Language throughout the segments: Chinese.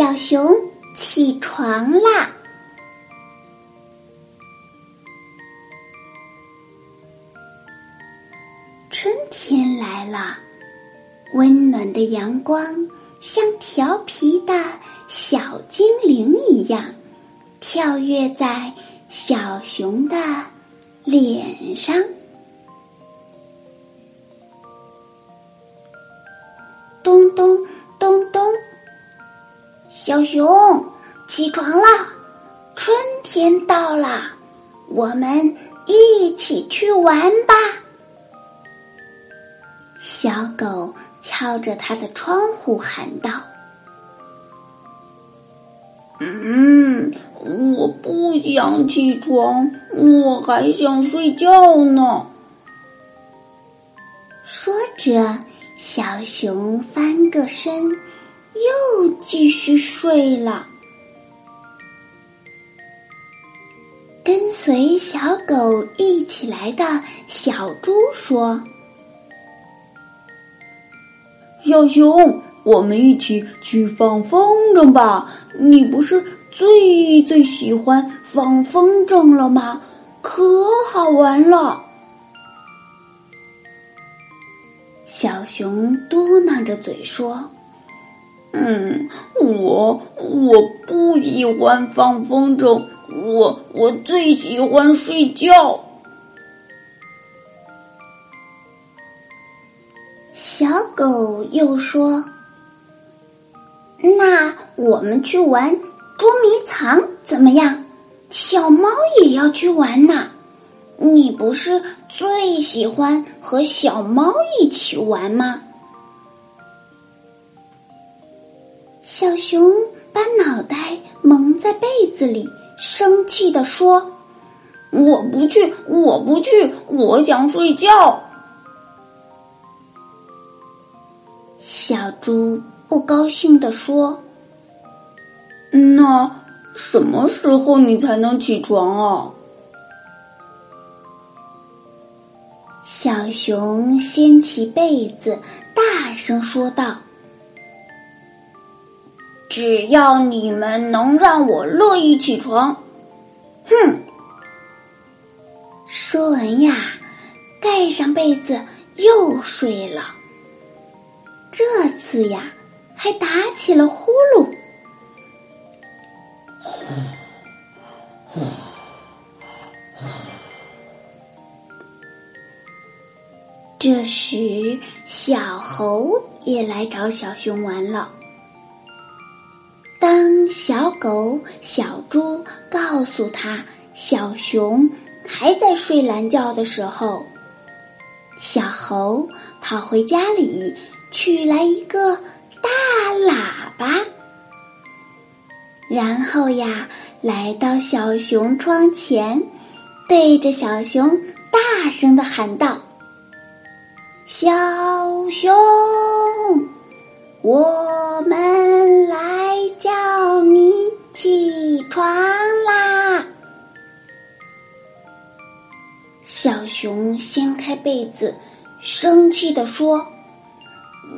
小熊起床啦！春天来了，温暖的阳光像调皮的小精灵一样，跳跃在小熊的脸上。小熊起床啦！春天到了，我们一起去玩吧。小狗敲着它的窗户喊道：“嗯，我不想起床，我还想睡觉呢。”说着，小熊翻个身，又继续睡了。跟随小狗一起来的小猪说。小熊，我们一起去放风筝吧！你不是最最喜欢放风筝了吗？可好玩了。小熊嘟囔着嘴说：“嗯，我我不喜欢放风筝，我我最喜欢睡觉。”小狗又说：“那我们去玩捉迷藏怎么样？小猫也要去玩呢。你不是最喜欢和小猫一起玩吗？”小熊把脑袋蒙在被子里，生气地说：“我不去，我不去，我想睡觉。”小猪不高兴地说：“那什么时候你才能起床啊？”小熊掀起被子，大声说道：“只要你们能让我乐意起床，哼！”说完呀，盖上被子又睡了。这次呀，还打起了呼噜。呼呼！这时，小猴也来找小熊玩了。小狗、小猪告诉他小熊还在睡懒觉的时候，小猴跑回家里。取来一个大喇叭，然后呀，来到小熊窗前，对着小熊大声的喊道：“小熊，我熊掀开被子，生气的说。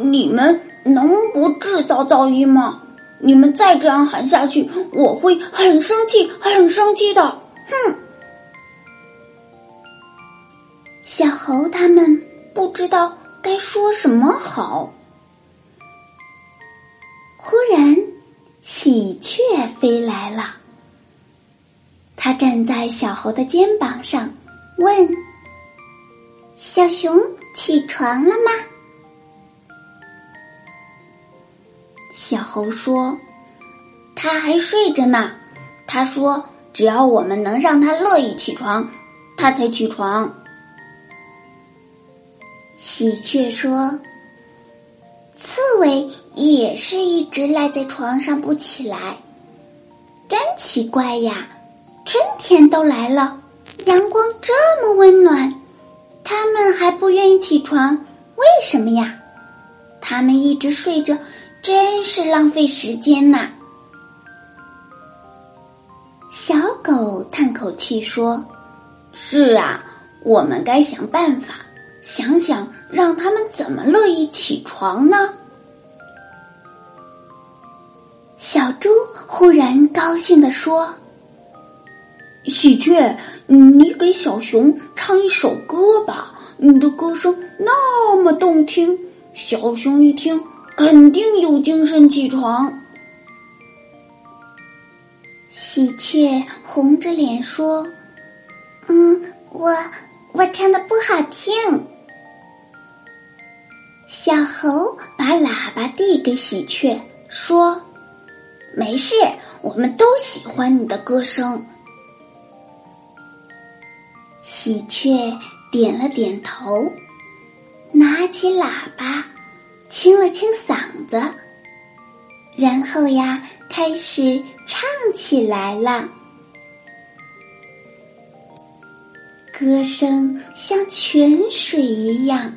你们能不制造噪音吗？你们再这样喊下去，我会很生气，很生气的！哼！小猴他们不知道该说什么好。忽然，喜鹊飞来了。它站在小猴的肩膀上，问：“小熊起床了吗？”小猴说：“他还睡着呢。他说，只要我们能让它乐意起床，它才起床。喜鹊说：“刺猬也是一直赖在床上不起来，真奇怪呀！春天都来了，阳光这么温暖，他们还不愿意起床，为什么呀？他们一直睡着，真是浪费时间呐。”小狗叹口气说：“是啊，我们该想办法，想想让他们怎么乐意起床呢？”小猪忽然高兴地说：“喜鹊，你给小熊唱一首歌吧，你的歌声那么动听，小熊一听肯定有精神起床。”喜鹊红着脸说：“嗯，我我唱的不好听。”小猴把喇叭递给喜鹊，说：“没事，我们都喜欢你的歌声。”喜鹊点了点头，拿起喇叭，清了清嗓子。然后呀，开始唱起来了。歌声像泉水一样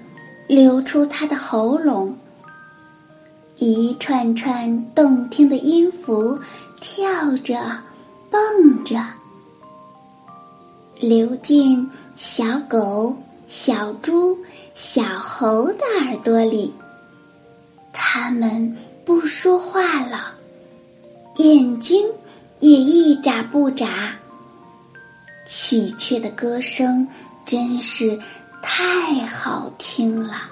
流出他的喉咙，一串串动听的音符跳着、蹦着，流进小狗、小猪、小猴的耳朵里。他们。不说话了，眼睛也一眨不眨。喜鹊的歌声真是太好听了。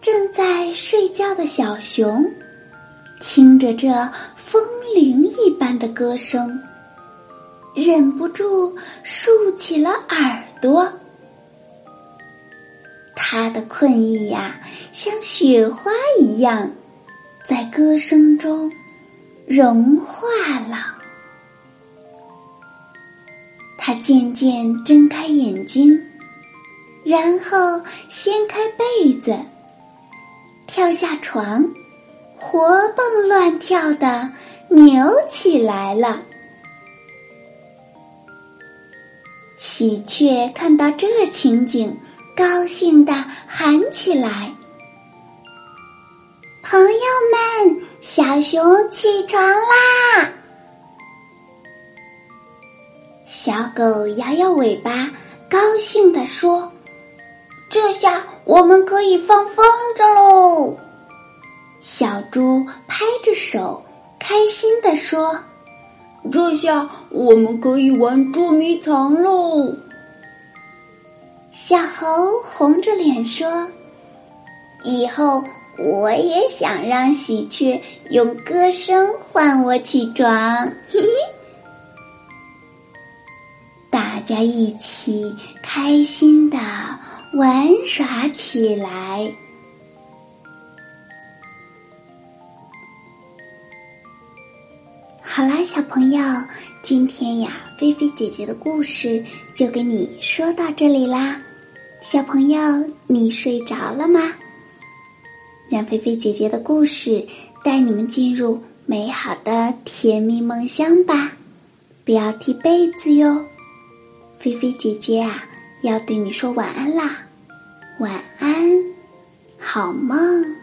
正在睡觉的小熊，听着这风铃一般的歌声，忍不住竖起了耳朵。他的困意呀，像雪花一样，在歌声中融化了。他渐渐睁开眼睛，然后掀开被子，跳下床，活蹦乱跳的扭起来了。喜鹊看到这情景。高兴的喊起来：“朋友们，小熊起床啦！”小狗摇摇尾巴，高兴地说：“这下我们可以放风筝喽！”小猪拍着手，开心地说：“这下我们可以玩捉迷藏喽！”小猴红着脸说：“以后我也想让喜鹊用歌声唤我起床。”嘿嘿，大家一起开心的玩耍起来。好啦，小朋友，今天呀，菲菲姐姐的故事就给你说到这里啦。小朋友，你睡着了吗？让菲菲姐姐的故事带你们进入美好的甜蜜梦乡吧！不要踢被子哟。菲菲姐姐啊，要对你说晚安啦，晚安，好梦。